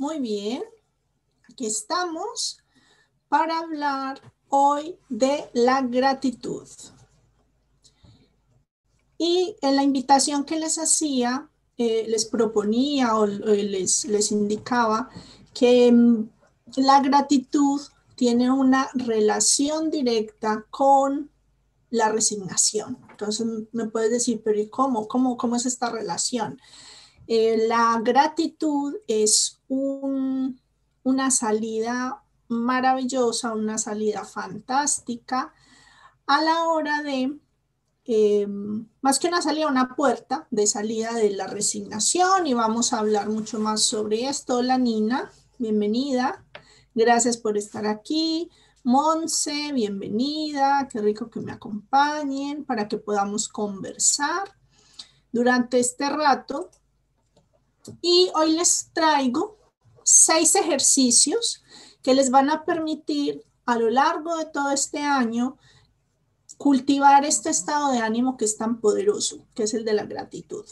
Muy bien. Aquí estamos para hablar hoy de la gratitud. Y en la invitación que les hacía, eh, les proponía o, les, les indicaba que mm, la gratitud tiene una relación directa con la resignación. Entonces me puedes decir, pero ¿y cómo? ¿Cómo, cómo es esta relación? Eh, la gratitud es una salida maravillosa, una salida fantástica a la hora de, eh, más que una salida, una puerta de salida de la resignación y vamos a hablar mucho más sobre esto. Hola Nina, bienvenida. Gracias por estar aquí. Monse, bienvenida. Qué rico que me acompañen para que podamos conversar durante este rato. Y hoy les traigo seis ejercicios que les van a permitir a lo largo de todo este año cultivar este estado de ánimo que es tan poderoso, que es el de la gratitud.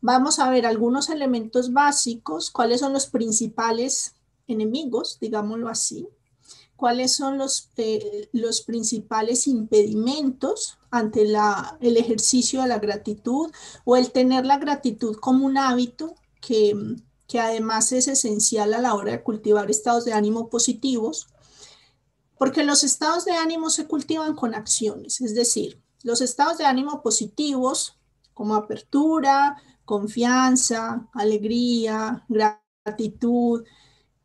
Vamos a ver algunos elementos básicos, cuáles son los principales enemigos, digámoslo así, cuáles son los, eh, los principales impedimentos ante la, el ejercicio de la gratitud o el tener la gratitud como un hábito que, que además es esencial a la hora de cultivar estados de ánimo positivos, porque los estados de ánimo se cultivan con acciones, es decir, los estados de ánimo positivos como apertura, confianza, alegría, gratitud,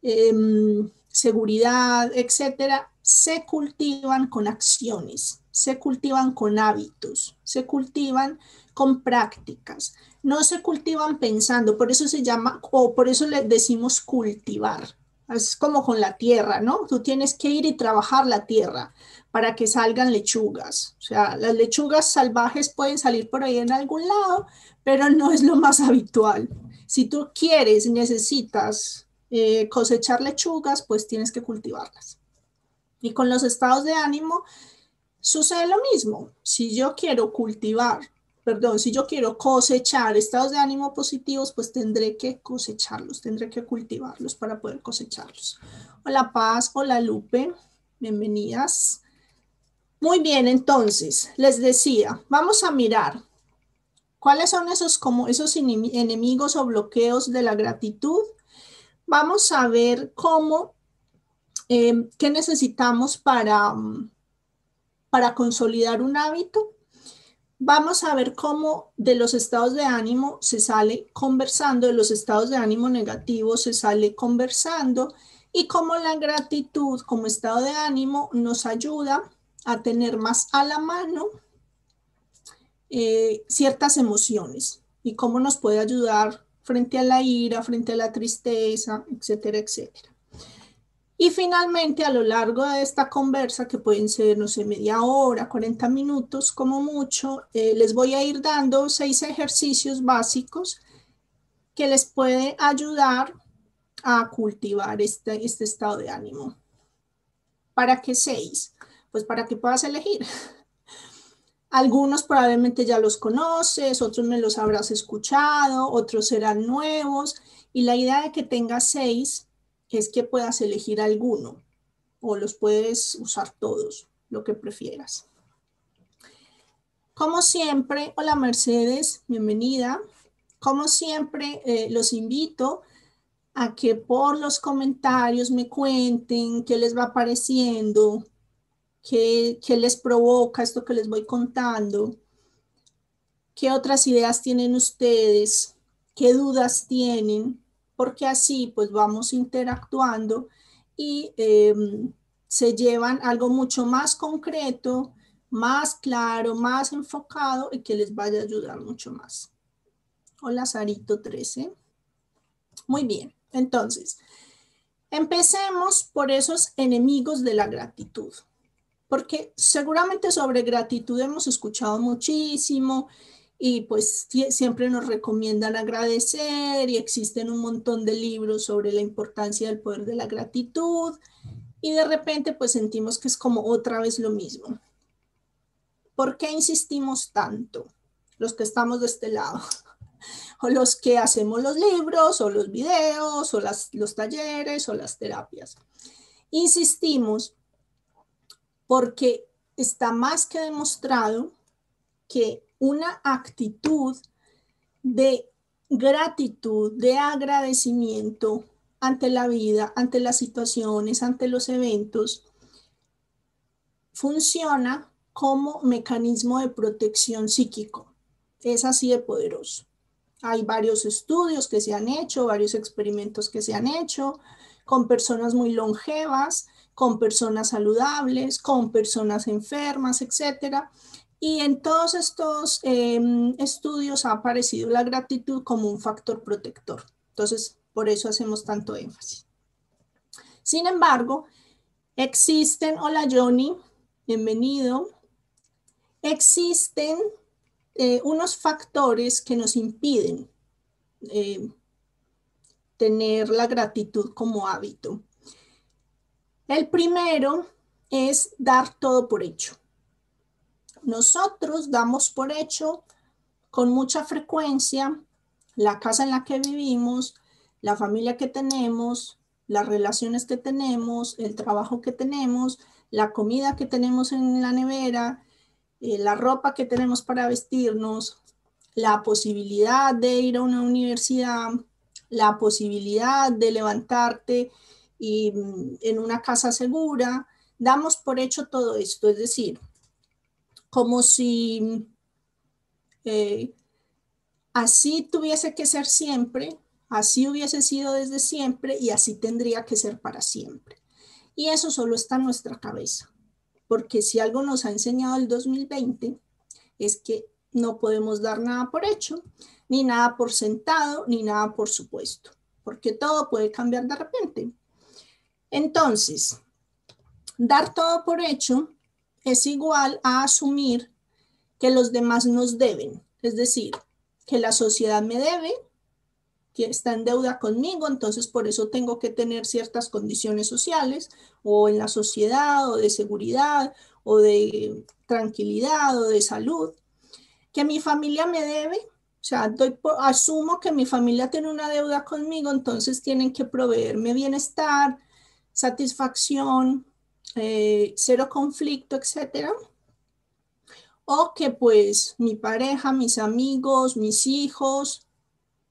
Em, seguridad, etcétera, se cultivan con acciones, se cultivan con hábitos, se cultivan con prácticas, no se cultivan pensando, por eso se llama, o por eso le decimos cultivar. Es como con la tierra, ¿no? Tú tienes que ir y trabajar la tierra para que salgan lechugas. O sea, las lechugas salvajes pueden salir por ahí en algún lado, pero no es lo más habitual. Si tú quieres, necesitas eh, cosechar lechugas, pues tienes que cultivarlas. Y con los estados de ánimo sucede lo mismo. Si yo quiero cultivar, perdón, si yo quiero cosechar estados de ánimo positivos, pues tendré que cosecharlos, tendré que cultivarlos para poder cosecharlos. Hola Paz, hola Lupe, bienvenidas. Muy bien, entonces, les decía, vamos a mirar cuáles son esos, como esos enemigos o bloqueos de la gratitud vamos a ver cómo, eh, qué necesitamos para, para consolidar un hábito. Vamos a ver cómo de los estados de ánimo se sale conversando, de los estados de ánimo negativos se sale conversando y cómo la gratitud como estado de ánimo nos ayuda a tener más a la mano eh, ciertas emociones y cómo nos puede ayudar frente a la ira, frente a la tristeza, etcétera, etcétera. Y finalmente, a lo largo de esta conversa, que pueden ser, no sé, media hora, 40 minutos como mucho, eh, les voy a ir dando seis ejercicios básicos que les puede ayudar a cultivar este, este estado de ánimo. ¿Para qué seis? Pues para que puedas elegir. Algunos probablemente ya los conoces, otros me los habrás escuchado, otros serán nuevos. Y la idea de que tengas seis es que puedas elegir alguno o los puedes usar todos, lo que prefieras. Como siempre, hola Mercedes, bienvenida. Como siempre, eh, los invito a que por los comentarios me cuenten qué les va pareciendo, ¿Qué, les provoca esto que les voy contando? ¿Qué otras ideas tienen ustedes? ¿Qué dudas tienen? Porque así pues vamos interactuando y em, se llevan algo mucho más concreto, más claro, más enfocado y que les vaya a ayudar mucho más. Hola, Sarito 13. Muy bien, entonces, empecemos por esos enemigos de la gratitud porque seguramente sobre gratitud hemos escuchado muchísimo y pues siempre nos recomiendan agradecer y existen un montón de libros sobre la importancia del poder de la gratitud y de repente pues sentimos que es como otra vez lo mismo. ¿Por qué insistimos tanto los que estamos de este lado? o los que hacemos los libros o los videos o las, los talleres o las terapias. Insistimos porque está más que demostrado que una actitud de gratitud, de agradecimiento ante la vida, ante las situaciones, ante los eventos, funciona como mecanismo de protección psíquico. Es así de poderoso. Hay varios estudios que se han hecho, varios experimentos que se han hecho con personas muy longevas, con personas saludables, con personas enfermas, etcétera. Y en todos estos em, estudios ha aparecido la gratitud como un factor protector. Entonces, por eso hacemos tanto énfasis. Sin embargo, existen, hola Johnny, bienvenido, existen eh, unos factores que nos impiden eh, tener la gratitud como hábito. El primero es dar todo por hecho. Nosotros damos por hecho con mucha frecuencia la casa en la que vivimos, la familia que tenemos, las relaciones que tenemos, el trabajo que tenemos, la comida que tenemos en la nevera, eh, la ropa que tenemos para vestirnos, la posibilidad de ir a una universidad, la posibilidad de levantarte y, mm, en una casa segura. Damos por hecho todo esto, es decir, como si eh, así tuviese que ser siempre, así hubiese sido desde siempre y así tendría que ser para siempre. Y eso solo está en nuestra cabeza, porque si algo nos ha enseñado el 2020 es que no podemos dar nada por hecho, ni nada por sentado, ni nada por supuesto, porque todo puede cambiar de repente. Entonces, dar todo por hecho es igual a asumir que los demás nos deben, es decir, que la sociedad me debe, que está en deuda conmigo, entonces por eso tengo que tener ciertas condiciones sociales o en la sociedad o de seguridad o de tranquilidad o de salud, que mi familia me debe, o sea, asumo que mi familia tiene una deuda conmigo, entonces tienen que proveerme bienestar, satisfacción, eh, cero conflicto, etcétera. O que pues mi pareja, mis amigos, mis hijos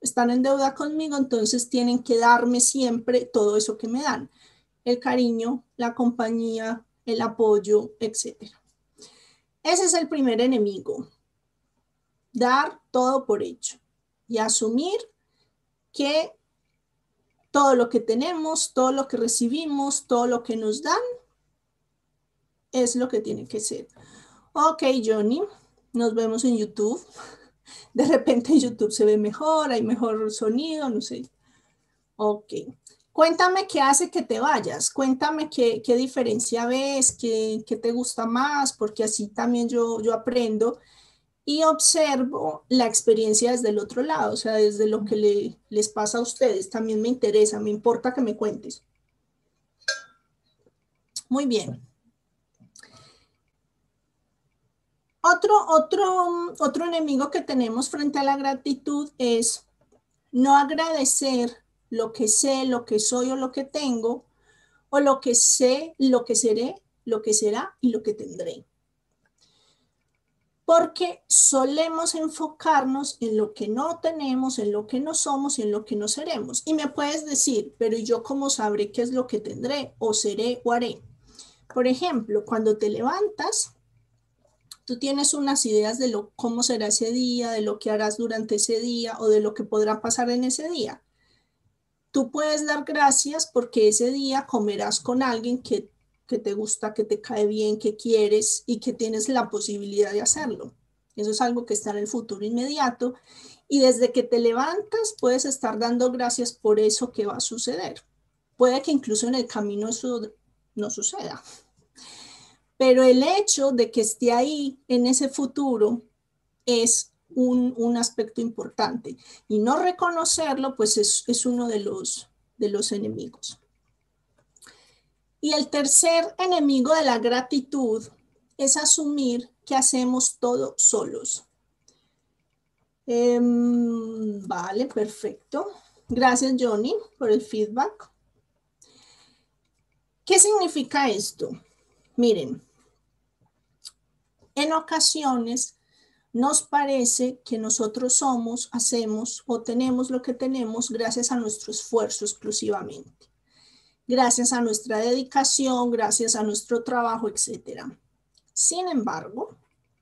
están en deuda conmigo, entonces tienen que darme siempre todo eso que me dan. El cariño, la compañía, el apoyo, etcétera. Ese es el primer enemigo. Dar todo por hecho y asumir que todo lo que tenemos, todo lo que recibimos, todo lo que nos dan, es lo que tiene que ser. Ok, Johnny, nos vemos en YouTube. De repente en YouTube se ve mejor, hay mejor sonido, no sé. Ok. Cuéntame qué hace que te vayas, cuéntame qué, qué diferencia ves, qué, qué, te gusta más, porque así también yo, yo aprendo y observo la experiencia desde el otro lado, o sea, desde lo que le, les pasa a ustedes. También me interesa, me importa que me cuentes. Muy bien. Otro, otro, otro enemigo que tenemos frente a la gratitud es no agradecer lo que sé, lo que soy o lo que tengo, o lo que sé, lo que seré, lo que será y lo que tendré porque solemos enfocarnos en lo que no tenemos, en lo que no somos y en lo que no seremos. Y me puedes decir, pero yo cómo sabré qué es lo que tendré o seré o haré? Por ejemplo, cuando te levantas, tú tienes unas ideas de lo, cómo será ese día, de lo que harás durante ese día o de lo que podrá pasar en ese día. Tú puedes dar gracias porque ese día comerás con alguien que que te gusta, que te cae bien, que quieres y que tienes la posibilidad de hacerlo. Eso es algo que está en el futuro inmediato y desde que te levantas puedes estar dando gracias por eso que va a suceder. Puede que incluso en el camino eso no suceda. Pero el hecho de que esté ahí en ese futuro es un, aspecto importante y no reconocerlo pues es, es uno de los, de los enemigos. Y el tercer enemigo de la gratitud es asumir que hacemos todo solos. Em, vale, perfecto. Gracias, Johnny, por el feedback. ¿Qué significa esto? Miren, en ocasiones nos parece que nosotros somos, hacemos o tenemos lo que tenemos gracias a nuestro esfuerzo exclusivamente, gracias a nuestra dedicación, gracias a nuestro trabajo, etc. Sin embargo,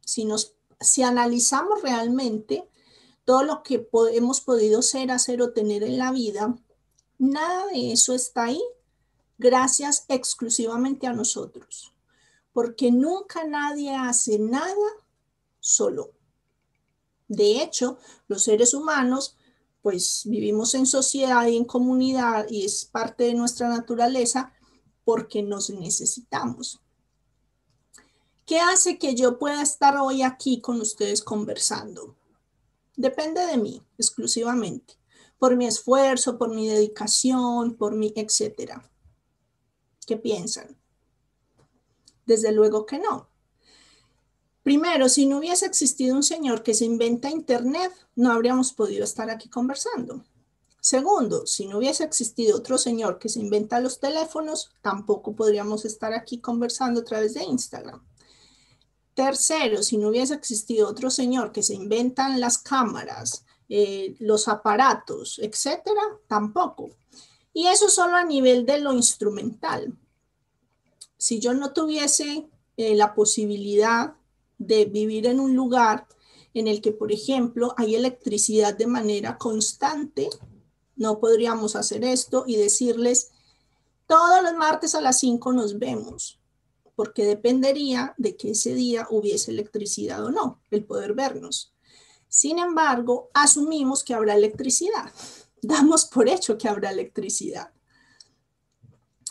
si, nos, si analizamos realmente todo lo que hemos podido ser, hacer o tener en la vida, nada de eso está ahí gracias exclusivamente a nosotros, porque nunca nadie hace nada solo. De hecho, los seres humanos, pues vivimos en sociedad y en comunidad y es parte de nuestra naturaleza porque nos necesitamos. ¿Qué hace que yo pueda estar hoy aquí con ustedes conversando? Depende de mí exclusivamente, por mi esfuerzo, por mi dedicación, por mi etcétera. ¿Qué piensan? Desde luego que no. Primero, si no hubiese existido un señor que se inventa Internet, no habríamos podido estar aquí conversando. Segundo, si no hubiese existido otro señor que se inventa los teléfonos, tampoco podríamos estar aquí conversando a través de Instagram. Tercero, si no hubiese existido otro señor que se inventan las cámaras, eh, los aparatos, etcétera, tampoco. Y eso solo a nivel de lo instrumental. Si yo no tuviese eh, la posibilidad de vivir en un lugar en el que, por ejemplo, hay electricidad de manera constante, no podríamos hacer esto y decirles, todos los martes a las 5 nos vemos, porque dependería de que ese día hubiese electricidad o no, el poder vernos. Sin embargo, asumimos que habrá electricidad damos por hecho que habrá electricidad.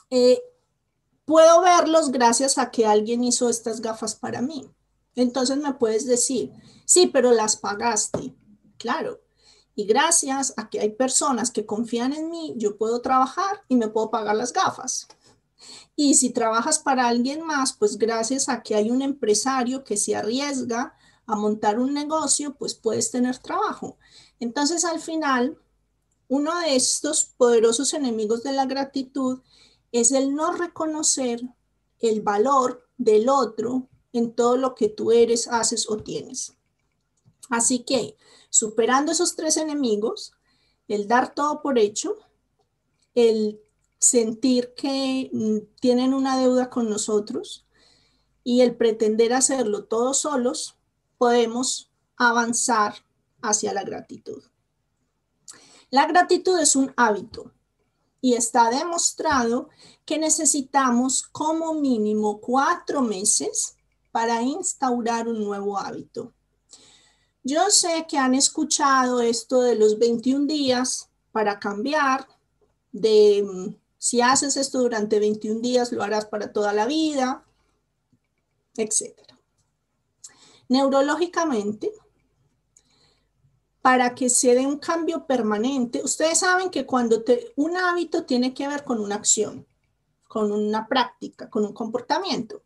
Eh, puedo verlos gracias a que alguien hizo estas gafas para mí. Entonces me puedes decir, sí, pero las pagaste. Claro. Y gracias a que hay personas que confían en mí, yo puedo trabajar y me puedo pagar las gafas. Y si trabajas para alguien más, pues gracias a que hay un empresario que se arriesga a montar un negocio, pues puedes tener trabajo. Entonces al final uno de estos poderosos enemigos de la gratitud es el no reconocer el valor del otro en todo lo que tú eres, haces o tienes. Así que, superando esos tres enemigos, el dar todo por hecho, el sentir que mm, tienen una deuda con nosotros y el pretender hacerlo todos solos, podemos avanzar hacia la gratitud. La gratitud es un hábito y está demostrado que necesitamos como mínimo cuatro meses para instaurar un nuevo hábito. Yo sé que han escuchado esto de los 21 días para cambiar, de mm, si haces esto durante 21 días lo harás para toda la vida, etc. Neurológicamente, para que se dé un cambio permanente. Ustedes saben que cuando un hábito tiene que ver con una acción, con una práctica, con un comportamiento.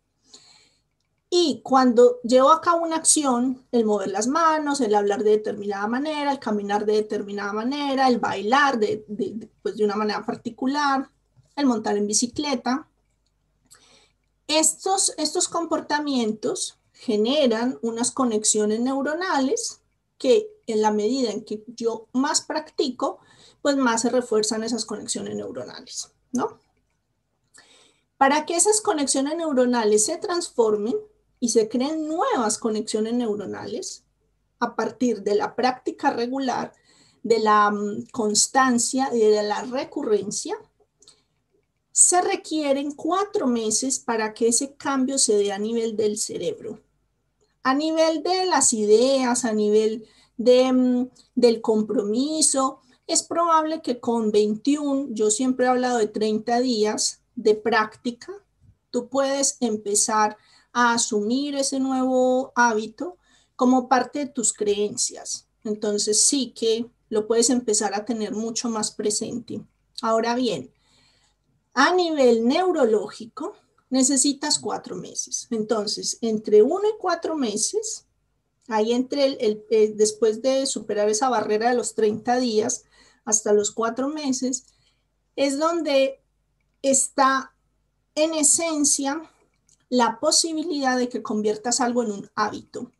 Y cuando llevo a cabo una acción, el mover las manos, el hablar de determinada manera, el caminar de determinada manera, el bailar de, pues de una manera particular, el montar en bicicleta, estos, estos comportamientos generan unas conexiones neuronales que en la medida en que yo más practico, pues más se refuerzan esas conexiones neuronales, ¿no? Para que esas conexiones neuronales se transformen y se creen nuevas conexiones neuronales a partir de la práctica regular, de la mm, constancia y de la recurrencia, se requieren cuatro meses para que ese cambio se dé a nivel del cerebro. A nivel de las ideas, a nivel mm, del compromiso. Es probable que con 21, yo siempre he hablado de 30 días de práctica, tú puedes empezar a asumir ese nuevo hábito como parte de tus creencias. Entonces sí que lo puedes empezar a tener mucho más presente. Ahora bien, a nivel neurológico, necesitas cuatro meses. Entonces, entre uno y cuatro meses Ahí entre el, eh, después de superar esa barrera de los 30 días hasta los cuatro meses, es donde está en esencia la posibilidad de que conviertas algo en un hábito.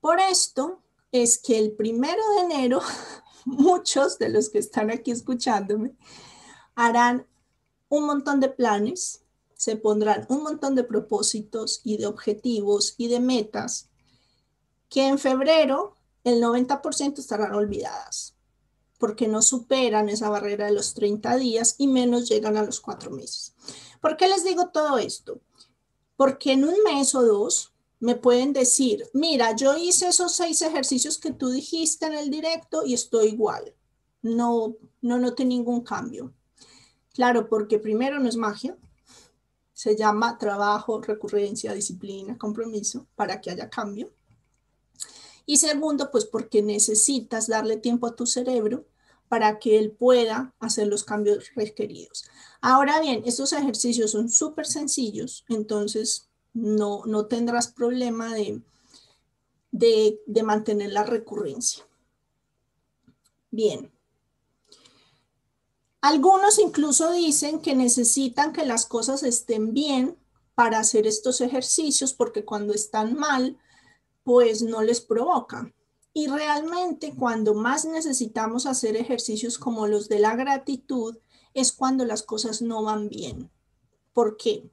Por esto es que el primero de enero, muchos de los que están aquí escuchándome harán un montón de planes, se pondrán un montón de propósitos y de objetivos y de metas que en febrero el 90% estarán olvidadas porque no superan esa barrera de los 30 días y menos llegan a los cuatro meses. ¿Por qué les digo todo esto? Porque en un mes o dos me pueden decir, mira, yo hice esos seis ejercicios que tú dijiste en el directo y estoy igual. No, no noté ningún cambio. Claro, porque primero no es magia, se llama trabajo, recurrencia, disciplina, compromiso para que haya cambio. Y segundo, pues porque necesitas darle tiempo a tu cerebro para que él pueda hacer los cambios requeridos. Ahora bien, estos ejercicios son súper sencillos, entonces no, no tendrás problema de, de, de mantener la recurrencia. Bien. Algunos incluso dicen que necesitan que las cosas estén bien para hacer estos ejercicios porque cuando están mal, pues no les provoca. Y realmente cuando más necesitamos hacer ejercicios como los de la gratitud es cuando las cosas no van bien. ¿Por qué?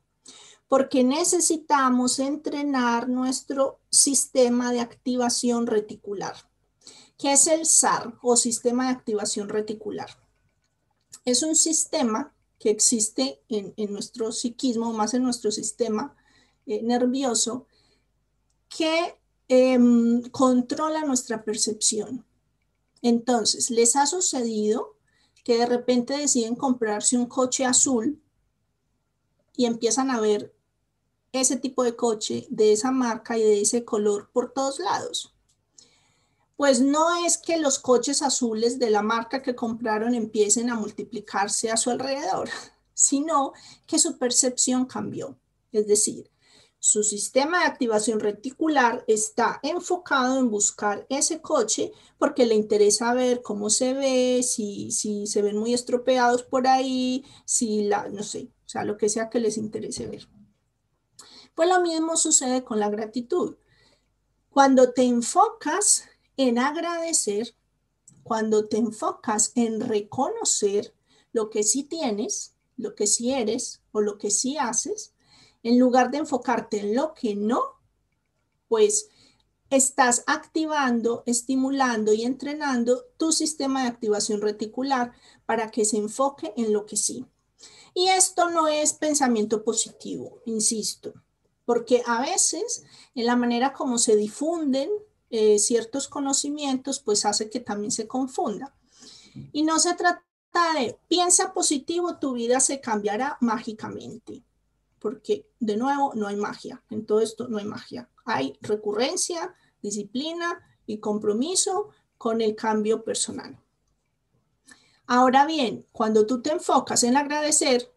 Porque necesitamos entrenar nuestro sistema de activación reticular. ¿Qué es el SAR o sistema de activación reticular? Es un sistema que existe en, nuestro psiquismo, más en nuestro sistema eh, nervioso, que Em, controla nuestra percepción. Entonces, ¿les ha sucedido que de repente deciden comprarse un coche azul y empiezan a ver ese tipo de coche de esa marca y de ese color por todos lados? Pues no es que los coches azules de la marca que compraron empiecen a multiplicarse a su alrededor, sino que su percepción cambió. Es decir, su sistema de activación reticular está enfocado en buscar ese coche porque le interesa ver cómo se ve, si, si se ven muy estropeados por ahí, si la, no sé, o sea, lo que sea que les interese ver. Pues lo mismo sucede con la gratitud. Cuando te enfocas en agradecer, cuando te enfocas en reconocer lo que sí tienes, lo que sí eres o lo que sí haces, en lugar de enfocarte en lo que no, pues estás activando, estimulando y entrenando tu sistema de activación reticular para que se enfoque en lo que sí. Y esto no es pensamiento positivo, insisto, porque a veces en la manera como se difunden eh, ciertos conocimientos, pues hace que también se confunda. Y no se trata de piensa positivo, tu vida se cambiará mágicamente porque de nuevo no hay magia. En todo esto no hay magia. Hay recurrencia, disciplina y compromiso con el cambio personal. Ahora bien, cuando tú te enfocas en agradecer,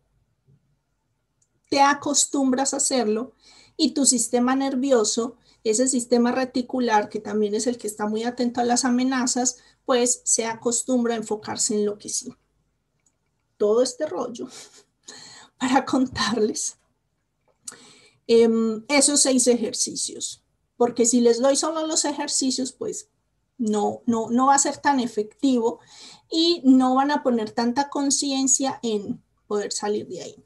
te acostumbras a hacerlo y tu sistema nervioso, ese sistema reticular que también es el que está muy atento a las amenazas, pues se acostumbra a enfocarse en lo que sí. Todo este rollo para contarles Em, esos seis ejercicios, porque si les doy solo los ejercicios, pues no, no, no va a ser tan efectivo y no van a poner tanta conciencia en poder salir de ahí.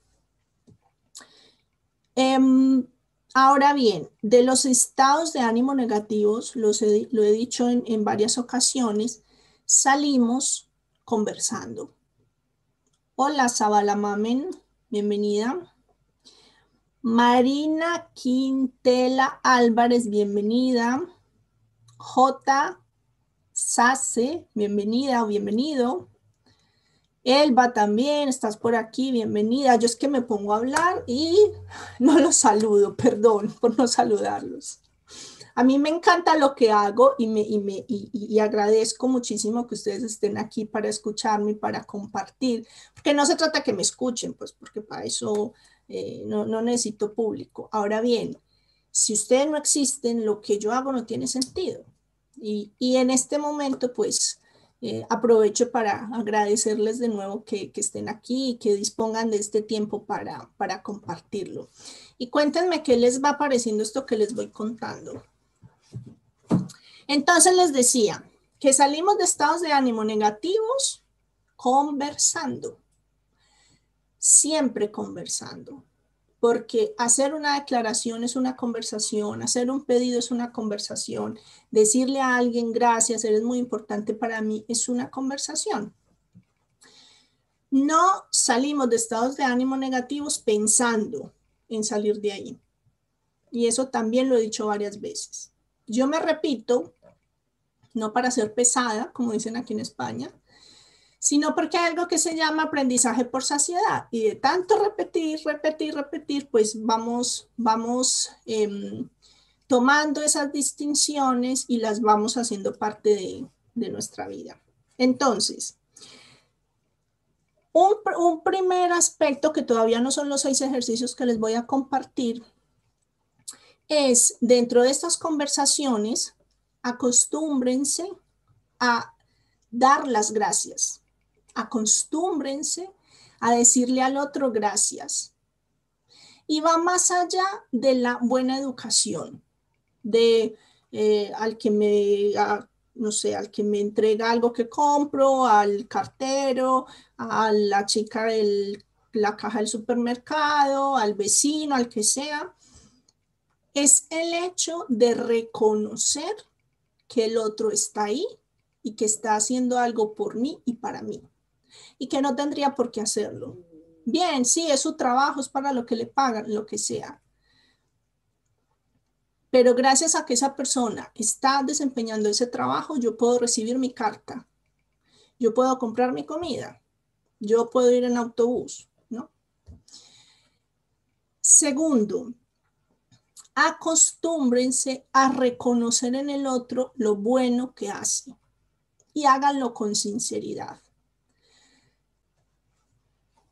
Em, ahora bien, de los estados de ánimo negativos, lo he dicho en, en varias ocasiones, salimos conversando. Hola, Zabala Mamen, bienvenida. Marina Quintela Álvarez, bienvenida. J. Sase, bienvenida o bienvenido. Elba también, estás por aquí, bienvenida. Yo es que me pongo a hablar y no los saludo, perdón por no saludarlos. A mí me encanta lo que hago y, me, y, me, y, agradezco muchísimo que ustedes estén aquí para escucharme y para compartir, porque no se trata que me escuchen, pues porque para eso eh, no, necesito público. Ahora bien, si ustedes no existen, lo que yo hago no tiene sentido. Y, en este momento, pues, eh, aprovecho para agradecerles de nuevo que, estén aquí y que dispongan de este tiempo para, para compartirlo. Y cuéntenme qué les va pareciendo esto que les voy contando. Entonces les decía que salimos de estados de ánimo negativos conversando, siempre conversando, porque hacer una declaración es una conversación, hacer un pedido es una conversación, decirle a alguien gracias, eres muy importante para mí, es una conversación. No salimos de estados de ánimo negativos pensando en salir de ahí. Y eso también lo he dicho varias veces. Yo me repito, no para ser pesada, como dicen aquí en España, sino porque hay algo que se llama aprendizaje por saciedad. Y de tanto repetir, repetir, repetir, pues vamos, vamos em, tomando esas distinciones y las vamos haciendo parte de, nuestra vida. Entonces, un, primer aspecto que todavía no son los seis ejercicios que les voy a compartir es dentro de estas conversaciones, acostúmbrense a dar las gracias acostúmbrense a decirle al otro gracias. Y va más allá de la buena educación, de eh, al que me, no sé, al que me entrega algo que compro, al cartero, a la chica de la caja del supermercado, al vecino, al que sea. Es el hecho de reconocer que el otro está ahí y que está haciendo algo por mí y para mí y que no tendría por qué hacerlo. Bien, sí, es su trabajo, es para lo que le pagan, lo que sea. Pero gracias a que esa persona está desempeñando ese trabajo, yo puedo recibir mi carta, yo puedo comprar mi comida, yo puedo ir en autobús, ¿no? Segundo, acostúmbrense a reconocer en el otro lo bueno que hace y háganlo con sinceridad.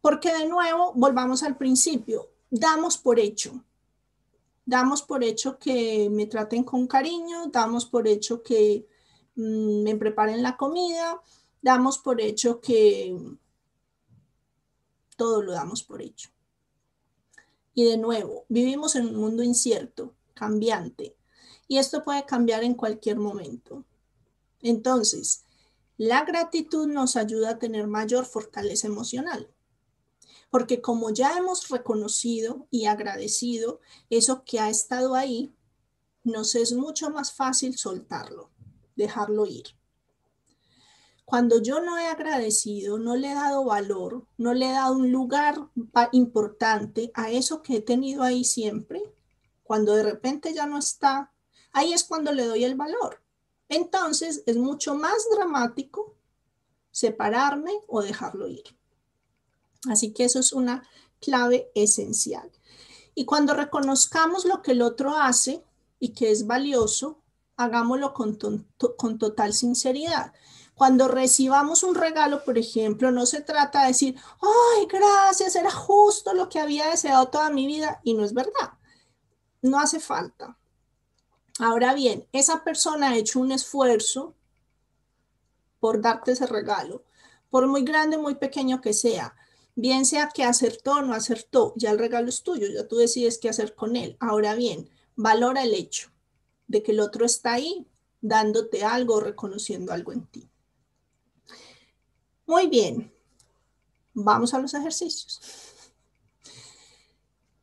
Porque de nuevo, volvamos al principio, damos por hecho. Damos por hecho que me traten con cariño, damos por hecho que mm, me preparen la comida, damos por hecho que todo lo damos por hecho. Y de nuevo, vivimos en un mundo incierto, cambiante, y esto puede cambiar en cualquier momento. Entonces, la gratitud nos ayuda a tener mayor fortaleza emocional porque como ya hemos reconocido y agradecido eso que ha estado ahí, nos es mucho más fácil soltarlo, dejarlo ir. Cuando yo no he agradecido, no le he dado valor, no le he dado un lugar importante a eso que he tenido ahí siempre, cuando de repente ya no está, ahí es cuando le doy el valor. Entonces es mucho más dramático separarme o dejarlo ir. Así que eso es una clave esencial. Y cuando reconozcamos lo que el otro hace y que es valioso, hagámoslo con, con, total sinceridad. Cuando recibamos un regalo, por ejemplo, no se trata de decir, ay, gracias, era justo lo que había deseado toda mi vida y no es verdad. No hace falta. Ahora bien, esa persona ha hecho un esfuerzo por darte ese regalo, por muy grande muy pequeño que sea bien sea que acertó o no acertó, ya el regalo es tuyo, ya tú decides qué hacer con él. Ahora bien, valora el hecho de que el otro está ahí dándote algo, reconociendo algo en ti. Muy bien, vamos a los ejercicios.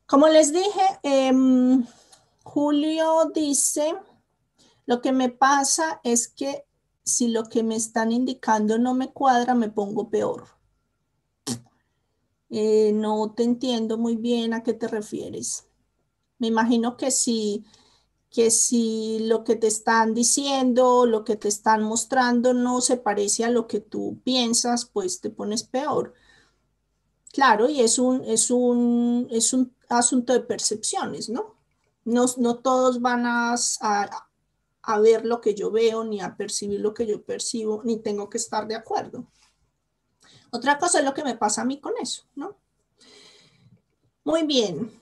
Como les dije, em, Julio dice, lo que me pasa es que si lo que me están indicando no me cuadra, me pongo peor. Eh, no te entiendo muy bien a qué te refieres. Me imagino que si, que si lo que te están diciendo, lo que te están mostrando no se parece a lo que tú piensas, pues te pones peor. Claro, y es un, es un, es un asunto de percepciones, ¿no? No, no todos van a, a, a ver lo que yo veo, ni a percibir lo que yo percibo, ni tengo que estar de acuerdo. Otra cosa es lo que me pasa a mí con eso, ¿no? Muy bien.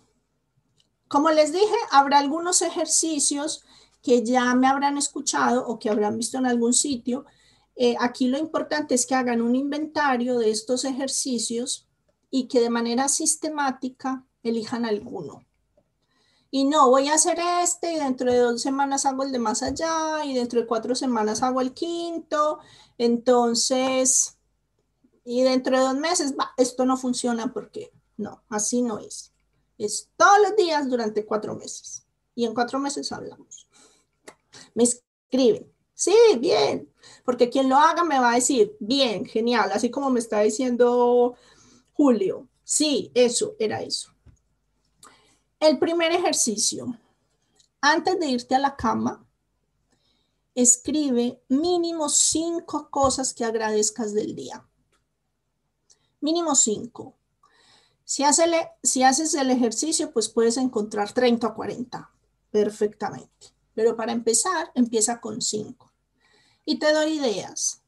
como les dije, habrá algunos ejercicios que ya me habrán escuchado o que habrán visto en algún sitio. Eh, aquí lo importante es que hagan un inventario de estos ejercicios y que de manera sistemática elijan alguno. Y no, voy a hacer este y dentro de dos semanas hago el de más allá y dentro de cuatro semanas hago el quinto. Entonces, y dentro de dos meses, esto no funciona porque no, así no es. Es todos los días durante cuatro meses. Y en cuatro meses hablamos. Me escriben. Sí, bien. Porque quien lo haga me va a decir, bien, genial. Así como me está diciendo Julio. Sí, eso, era eso. El primer ejercicio. Antes de irte a la cama, escribe mínimo cinco cosas que agradezcas del día. Mínimo cinco. Si, si haces el ejercicio, pues puedes encontrar 30 o 40 perfectamente. Pero para empezar, empieza con 5. Y te doy ideas.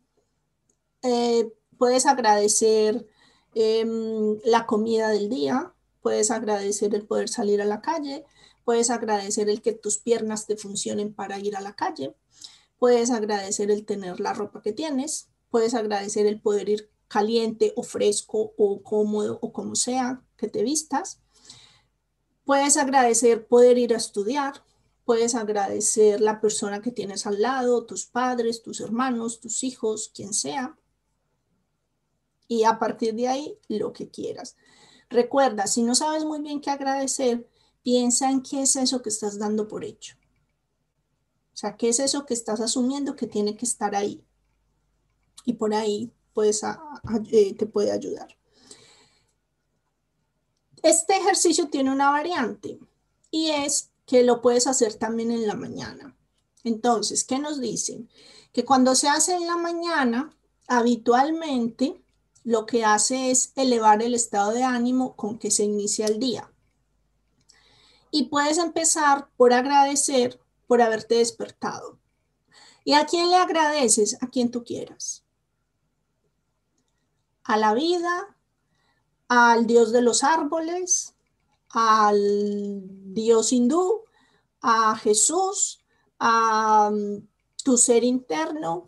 Eh, puedes agradecer em, la comida del día, puedes agradecer el poder salir a la calle, puedes agradecer el que tus piernas te funcionen para ir a la calle, puedes agradecer el tener la ropa que tienes, puedes agradecer el poder ir caliente o fresco o cómodo o como sea que te vistas. Puedes agradecer poder ir a estudiar, puedes agradecer la persona que tienes al lado, tus padres, tus hermanos, tus hijos, quien sea. Y a partir de ahí, lo que quieras. Recuerda, si no sabes muy bien qué agradecer, piensa en qué es eso que estás dando por hecho. O sea, qué es eso que estás asumiendo que tiene que estar ahí. Y por ahí puedes eh, te puede ayudar. Este ejercicio tiene una variante y es que lo puedes hacer también en la mañana. Entonces, ¿qué nos dicen? Que cuando se hace en la mañana, habitualmente lo que hace es elevar el estado de ánimo con que se inicia el día. Y puedes empezar por agradecer por haberte despertado. ¿Y a quién le agradeces? A quien tú quieras a la vida, al dios de los árboles, al dios hindú, a Jesús, a mm, tu ser interno,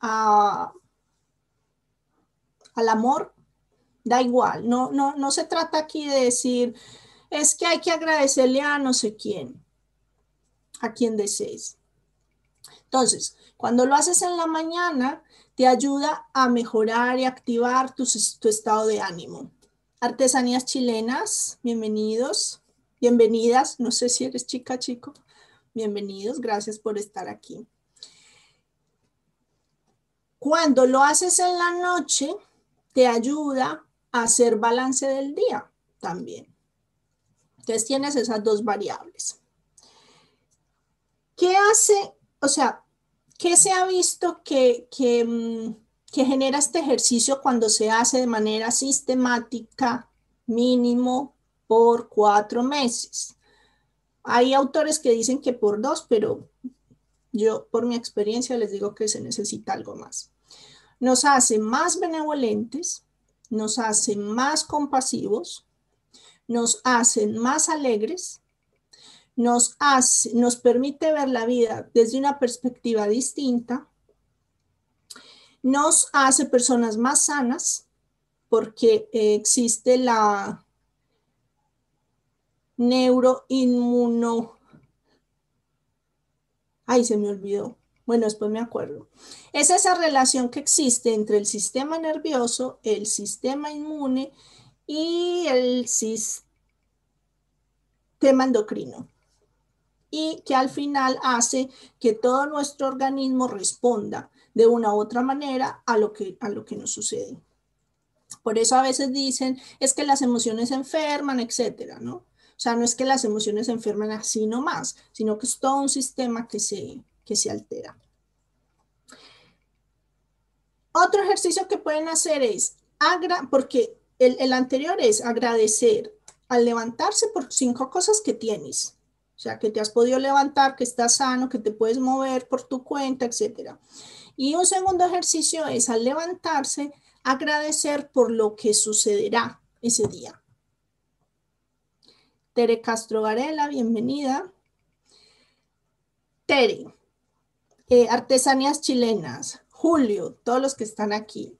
a, al amor, da igual, no, no, no se trata aquí de decir, es que hay que agradecerle a no sé quién, a quien desees. Entonces, cuando lo haces en la mañana, te ayuda a mejorar y activar tu, estado de ánimo. Artesanías chilenas, bienvenidos, bienvenidas, no sé si eres chica, chico, bienvenidos, gracias por estar aquí. Cuando lo haces en la noche, te ayuda a hacer balance del día también. Entonces tienes esas dos variables. ¿Qué hace? O sea, ¿Qué se ha visto mm, que, genera este ejercicio cuando se hace de manera sistemática, mínimo por cuatro meses? Hay autores que dicen que por dos, pero yo por mi experiencia les digo que se necesita algo más. Nos hace más benevolentes, nos hace más compasivos, nos hacen más alegres, nos, hace, nos permite ver la vida desde una perspectiva distinta, nos hace personas más sanas porque eh, existe la neuroinmuno... Ay, se me olvidó. Bueno, después me acuerdo. Es esa relación que existe entre el sistema nervioso, el sistema inmune y el sistema endocrino y que al final hace que todo nuestro organismo responda de una u otra manera a lo que, a lo que nos sucede. Por eso a veces dicen, es que las emociones enferman, etcétera, ¿no? O sea, no es que las emociones enferman así nomás, sino que es todo un sistema que se, que se altera. Otro ejercicio que pueden hacer es, porque el, el anterior es agradecer al levantarse por cinco cosas que tienes. Sea, que te has podido levantar, que estás sano, que te puedes mover por tu cuenta, etc. Y un segundo ejercicio es al levantarse, agradecer por lo que sucederá ese día. Tere Castro Varela, bienvenida. Tere, eh, Artesanías Chilenas, Julio, todos los que están aquí.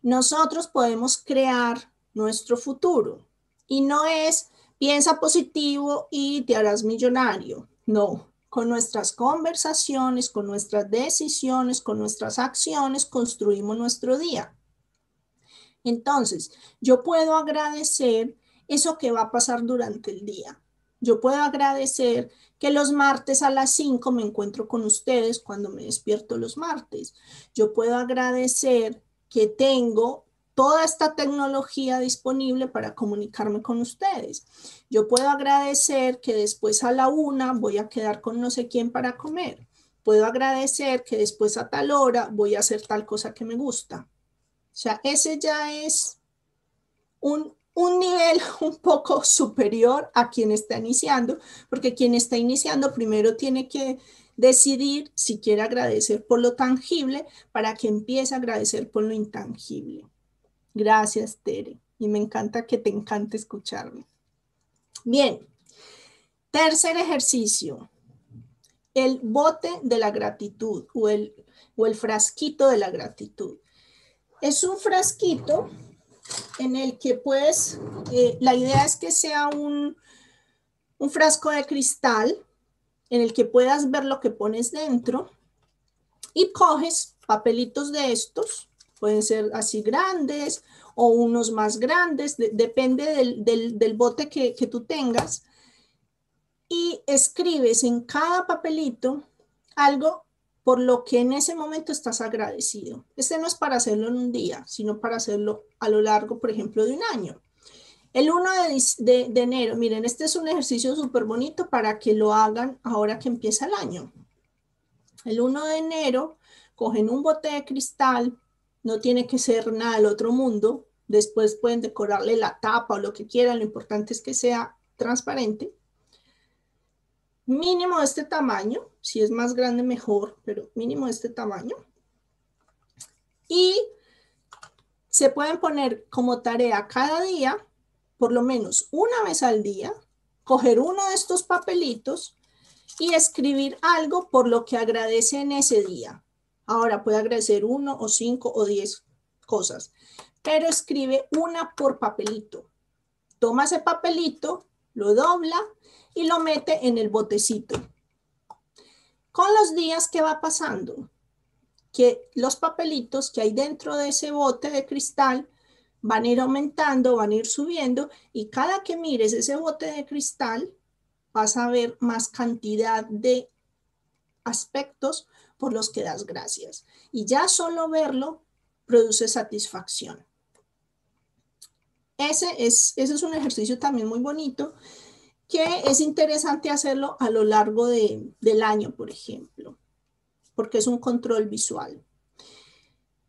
Nosotros podemos crear nuestro futuro y no es piensa positivo y te harás millonario. No, con nuestras conversaciones, con nuestras decisiones, con nuestras acciones, construimos nuestro día. Entonces, yo puedo agradecer eso que va a pasar durante el día. Yo puedo agradecer que los martes a las 5 me encuentro con ustedes cuando me despierto los martes. Yo puedo agradecer que tengo toda esta tecnología disponible para comunicarme con ustedes. Yo puedo agradecer que después a la una voy a quedar con no sé quién para comer. Puedo agradecer que después a tal hora voy a hacer tal cosa que me gusta. O sea, ese ya es un, un nivel un poco superior a quien está iniciando, porque quien está iniciando primero tiene que decidir si quiere agradecer por lo tangible para que empiece a agradecer por lo intangible. Gracias, Tere. Y me encanta que te encante escucharme. Bien, tercer ejercicio. El bote de la gratitud o el, o el frasquito de la gratitud. Es un frasquito en el que pues la idea es que sea un, un frasco de cristal en el que puedas ver lo que pones dentro y coges papelitos de estos, pueden ser así grandes o unos más grandes, depende del, del bote que, que tú tengas, y escribes en cada papelito algo por lo que en ese momento estás agradecido. Este no es para hacerlo en un día, sino para hacerlo a lo largo, por ejemplo, de un año. El 1 de, de, enero, miren, este es un ejercicio súper bonito para que lo hagan ahora que empieza el año. El 1 de enero, cogen un bote de cristal, no tiene que ser nada del otro mundo, después pueden decorarle la tapa o lo que quieran, lo importante es que sea transparente mínimo de este tamaño, si es más grande mejor, pero mínimo de este tamaño. Y se pueden poner como tarea cada día, por lo menos una vez al día, coger uno de estos papelitos y escribir algo por lo que agradece en ese día. Ahora puede agradecer uno o cinco o diez cosas, pero escribe una por papelito. Toma ese papelito, lo dobla y lo mete en el botecito. Con los días que va pasando, que los papelitos que hay dentro de ese bote de cristal van a ir aumentando, van a ir subiendo y cada que mires ese bote de cristal vas a ver más cantidad de aspectos por los que das gracias. Y ya solo verlo produce satisfacción. Ese es, ese es un ejercicio también muy bonito que es interesante hacerlo a lo largo del año, por ejemplo, porque es un control visual.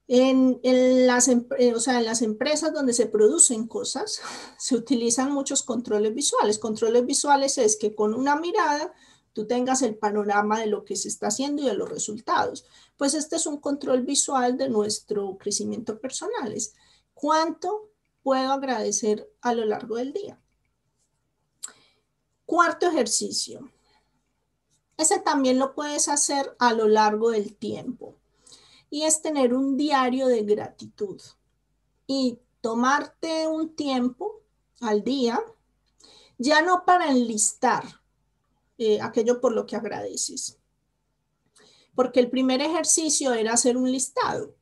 En, las, eh, o sea, en las empresas donde se producen cosas, se utilizan muchos controles visuales. Controles visuales es que con una mirada tú tengas el panorama de lo que se está haciendo y de los resultados. Pues este es un control visual de nuestro crecimiento personal. Es cuánto puedo agradecer a lo largo del día. Cuarto ejercicio. Ese también lo puedes hacer a lo largo del tiempo. Y es tener un diario de gratitud. Y tomarte un tiempo al día, ya no para enlistar eh, aquello por lo que agradeces. Porque el primer ejercicio era hacer un listado.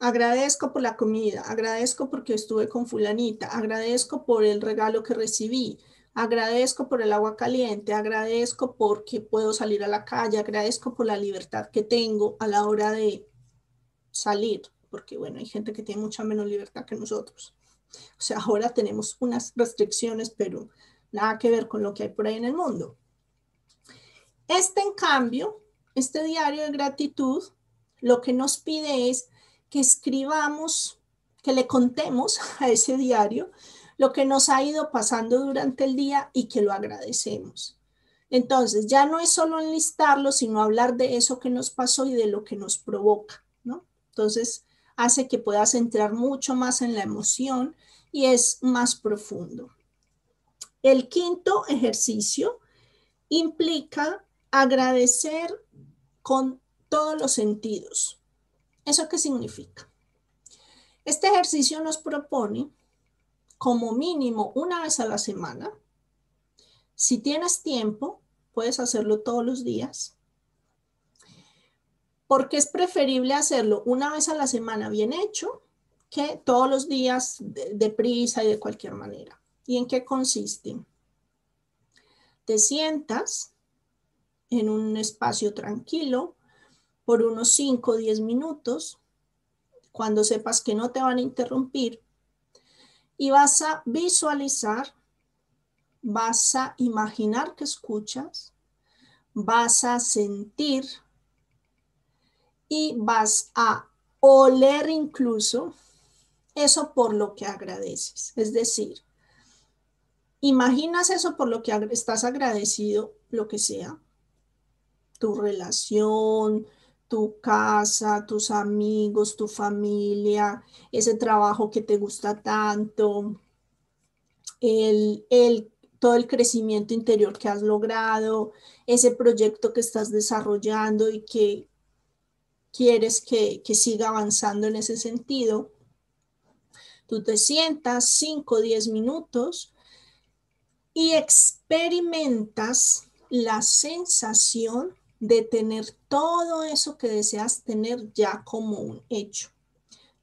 Agradezco por la comida, agradezco porque estuve con fulanita, agradezco por el regalo que recibí, Agradezco por el agua caliente, agradezco porque puedo salir a la calle, agradezco por la libertad que tengo a la hora de salir, porque bueno, hay gente que tiene mucha menos libertad que nosotros. O sea, ahora tenemos unas restricciones, pero nada que ver con lo que hay por ahí en el mundo. Este, en cambio, este diario de gratitud, lo que nos pide es que escribamos, que le contemos a ese diario lo que nos ha ido pasando durante el día y que lo agradecemos. Entonces, ya no es solo enlistarlo, sino hablar de eso que nos pasó y de lo que nos provoca, ¿no? Entonces, hace que puedas entrar mucho más en la emoción y es más profundo. El quinto ejercicio implica agradecer con todos los sentidos. ¿Eso qué significa? Este ejercicio nos propone como mínimo una vez a la semana. Si tienes tiempo, puedes hacerlo todos los días. Porque es preferible hacerlo una vez a la semana bien hecho que todos los días deprisa de y de cualquier manera. ¿Y en qué consiste? Te sientas en un espacio tranquilo por unos 5 o 10 minutos, cuando sepas que no te van a interrumpir, y vas a visualizar, vas a imaginar que escuchas, vas a sentir y vas a oler incluso eso por lo que agradeces. Es decir, imaginas eso por lo que estás agradecido, lo que sea, tu relación, tu casa, tus amigos, tu familia, ese trabajo que te gusta tanto, el, todo el crecimiento interior que has logrado, ese proyecto que estás desarrollando y que quieres que, que siga avanzando en ese sentido. Tú te sientas 5 o 10 minutos y experimentas la sensación de tener todo eso que deseas tener ya como un hecho.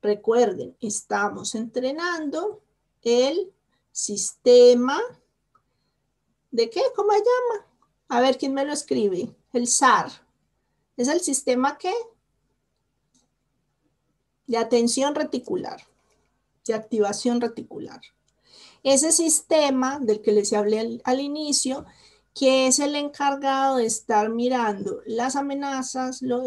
Recuerden, estamos entrenando el sistema de qué, ¿cómo se llama? A ver quién me lo escribe. El SAR. ¿Es el sistema qué? De atención reticular, de activación reticular. Ese sistema del que les hablé al inicio que es el encargado de estar mirando las amenazas, lo,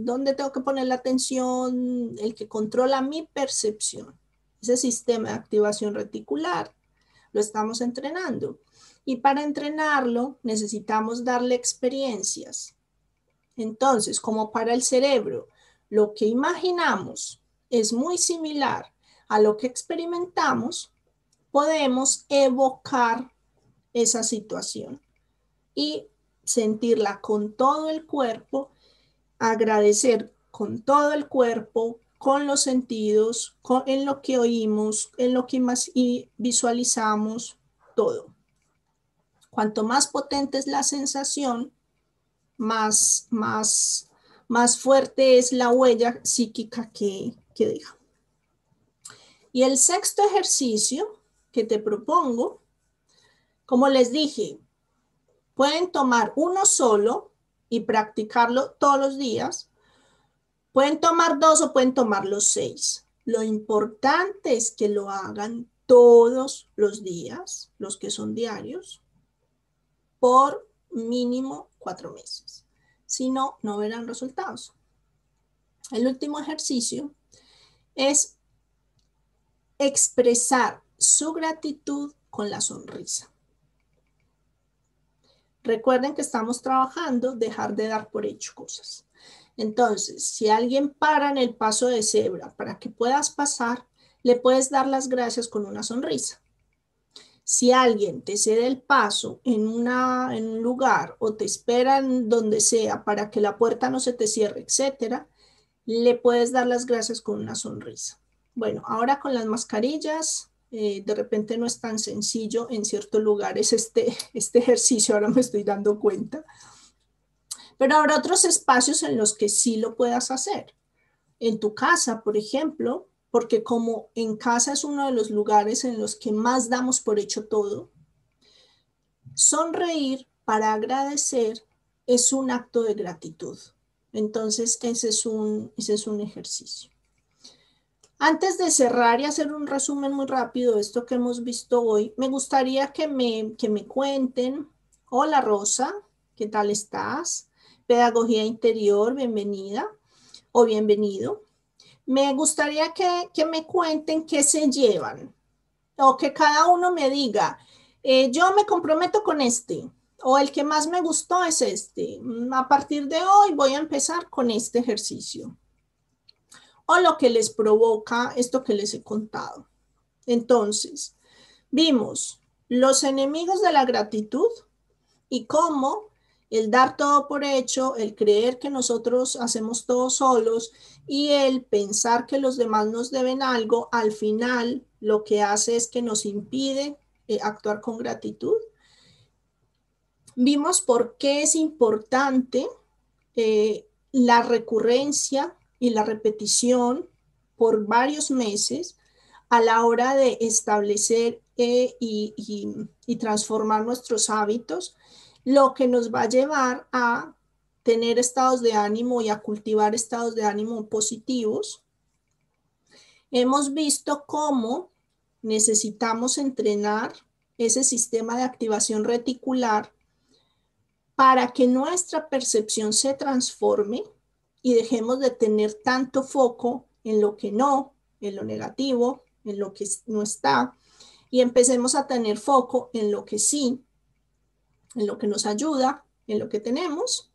dónde tengo que poner la atención, el que controla mi percepción. Ese sistema de activación reticular lo estamos entrenando. Y para entrenarlo necesitamos darle experiencias. Entonces, como para el cerebro, lo que imaginamos es muy similar a lo que experimentamos, podemos evocar esa situación y sentirla con todo el cuerpo, agradecer con todo el cuerpo, con los sentidos, en lo que oímos, en lo que más visualizamos, todo. Cuanto más potente es la sensación, más, más, más fuerte es la huella psíquica que, que deja. Y el sexto ejercicio que te propongo, como les dije, Pueden tomar uno solo y practicarlo todos los días. Pueden tomar dos o pueden tomar los seis. Lo importante es que lo hagan todos los días, los que son diarios, por mínimo cuatro meses. Si no, no verán resultados. El último ejercicio es expresar su gratitud con la sonrisa. Recuerden que estamos trabajando dejar de dar por hecho cosas. Entonces, si alguien para en el paso de cebra para que puedas pasar, le puedes dar las gracias con una sonrisa. Si alguien te cede el paso en, una, en un lugar o te espera en donde sea para que la puerta no se te cierre, etcétera, le puedes dar las gracias con una sonrisa. Bueno, ahora con las mascarillas, eh, de repente no es tan sencillo en ciertos lugares este, este ejercicio, ahora me estoy dando cuenta. Pero habrá otros espacios en los que sí lo puedas hacer. En tu casa, por ejemplo, porque como en casa es uno de los lugares en los que más damos por hecho todo, sonreír para agradecer es un acto de gratitud. Entonces, ese es un, ese es un ejercicio. Antes de cerrar y hacer un resumen muy rápido de esto que hemos visto hoy, me gustaría que me, que me cuenten, hola Rosa, ¿qué tal estás? Pedagogía interior, bienvenida o bienvenido. Me gustaría que, que me cuenten qué se llevan o que cada uno me diga, eh, yo me comprometo con este o el que más me gustó es este. A partir de hoy voy a empezar con este ejercicio o lo que les provoca esto que les he contado. Entonces, vimos los enemigos de la gratitud y cómo el dar todo por hecho, el creer que nosotros hacemos todo solos y el pensar que los demás nos deben algo, al final lo que hace es que nos impide eh, actuar con gratitud. Vimos por qué es importante eh, la recurrencia y la repetición por varios meses a la hora de establecer eh, y transformar nuestros hábitos lo que nos va a llevar a tener estados de ánimo y a cultivar estados de ánimo positivos. Hemos visto cómo necesitamos entrenar ese sistema de activación reticular para que nuestra percepción se transforme y dejemos de tener tanto foco en lo que no, en lo negativo, en lo que no está, y empecemos a tener foco en lo que sí, en lo que nos ayuda, en lo que tenemos.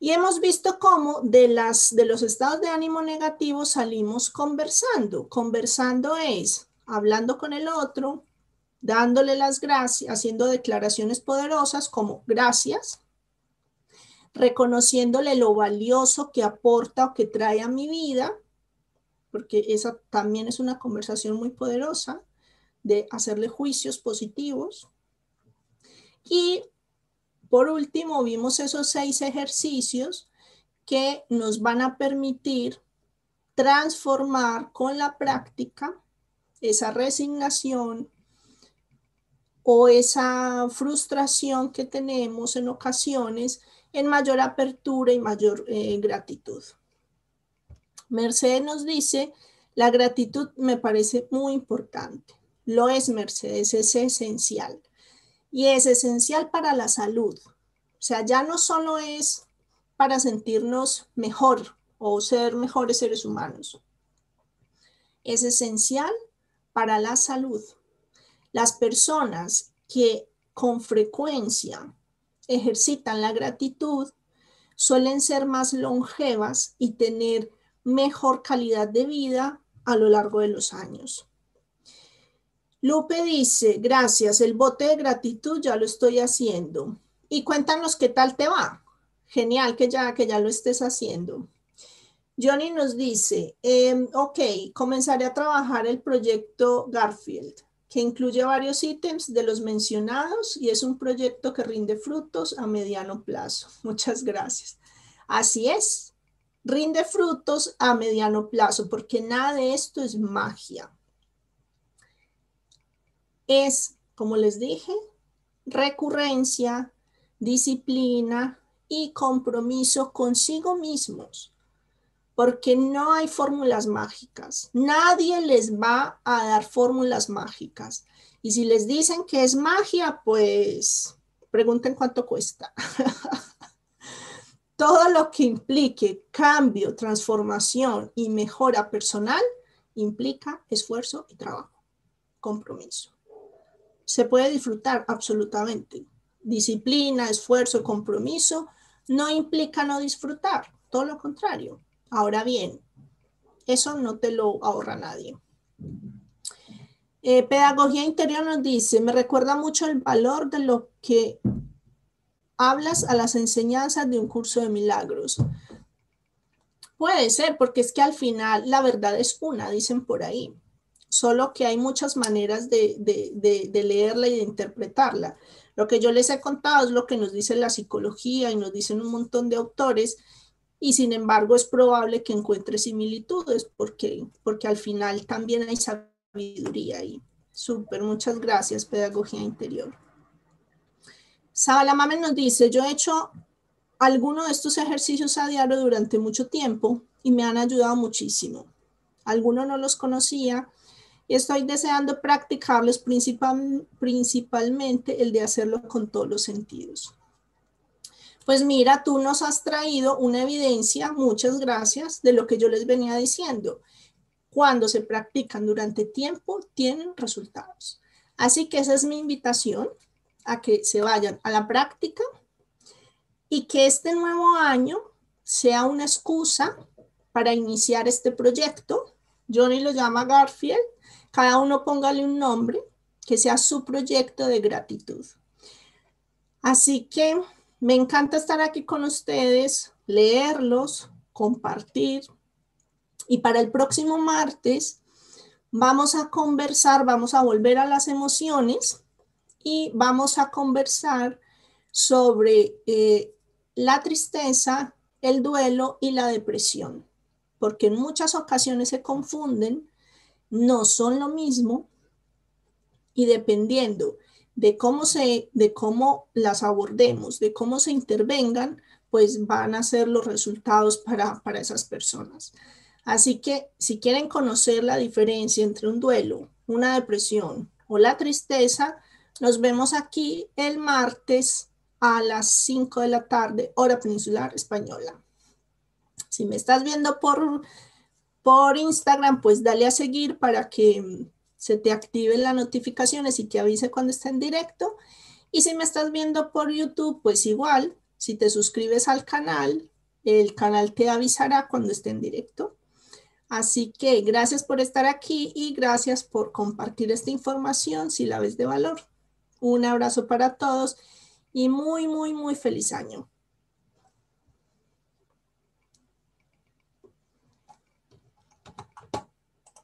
Y hemos visto cómo de, las, de los estados de ánimo negativos salimos conversando. Conversando es hablando con el otro, dándole las gracias, haciendo declaraciones poderosas como gracias, reconociéndole lo valioso que aporta o que trae a mi vida, porque esa también es una conversación muy poderosa de hacerle juicios positivos. Y por último, vimos esos seis ejercicios que nos van a permitir transformar con la práctica esa resignación o esa frustración que tenemos en ocasiones en mayor apertura y mayor eh, gratitud. Mercedes nos dice, la gratitud me parece muy importante. Lo es, Mercedes, es esencial y es esencial para la salud. O sea, ya no solo es para sentirnos mejor o ser mejores seres humanos. Es esencial para la salud. Las personas que con frecuencia ejercitan la gratitud suelen ser más longevas y tener mejor calidad de vida a lo largo de los años. Lupe dice, gracias, el bote de gratitud ya lo estoy haciendo. Y cuéntanos qué tal te va. Genial que ya, que ya lo estés haciendo. Johnny nos dice, em, ok, comenzaré a trabajar el proyecto Garfield, que incluye varios ítems de los mencionados y es un proyecto que rinde frutos a mediano plazo. Muchas gracias. Así es, rinde frutos a mediano plazo, porque nada de esto es magia es, como les dije, recurrencia, disciplina y compromiso consigo mismos, porque no hay fórmulas mágicas. Nadie les va a dar fórmulas mágicas. Y si les dicen que es magia, pues pregunten cuánto cuesta. Todo lo que implique cambio, transformación y mejora personal implica esfuerzo y trabajo, compromiso se puede disfrutar absolutamente. Disciplina, esfuerzo, compromiso no implica no disfrutar, todo lo contrario. Ahora bien, eso no te lo ahorra nadie. Eh, pedagogía interior nos dice, me recuerda mucho el valor de lo que hablas a las enseñanzas de un curso de milagros. Puede ser, porque es que al final la verdad es una, dicen por ahí solo que hay muchas maneras de, leerla y de interpretarla. Lo que yo les he contado es lo que nos dice la psicología y nos dicen un montón de autores y sin embargo es probable que encuentre similitudes porque, porque al final también hay sabiduría ahí. Súper, muchas gracias, Pedagogía Interior. Sabalamame nos dice, yo he hecho alguno de estos ejercicios a diario durante mucho tiempo y me han ayudado muchísimo. Algunos no los conocía y estoy deseando practicarlos principalmente el de hacerlo con todos los sentidos. Pues mira, tú nos has traído una evidencia, muchas gracias, de lo que yo les venía diciendo. Cuando se practican durante tiempo, tienen resultados. Así que esa es mi invitación a que se vayan a la práctica y que este nuevo año sea una excusa para iniciar este proyecto. Johnny lo llama Garfield cada uno póngale un nombre que sea su proyecto de gratitud. Así que me encanta estar aquí con ustedes, leerlos, compartir. Y para el próximo martes vamos a conversar, vamos a volver a las emociones y vamos a conversar sobre eh, la tristeza, el duelo y la depresión, porque en muchas ocasiones se confunden, no son lo mismo y dependiendo de cómo se de cómo las abordemos, de cómo se intervengan, pues van a ser los resultados para, para esas personas. Así que si quieren conocer la diferencia entre un duelo, una depresión o la tristeza, nos vemos aquí el martes a las 5 de la tarde, hora peninsular española. Si me estás viendo por, por Instagram, pues dale a seguir para que se te activen las notificaciones y te avise cuando esté en directo. Y si me estás viendo por YouTube, pues igual, si te suscribes al canal, el canal te avisará cuando esté en directo. Así que gracias por estar aquí y gracias por compartir esta información si la ves de valor. Un abrazo para todos y muy, muy, muy feliz año.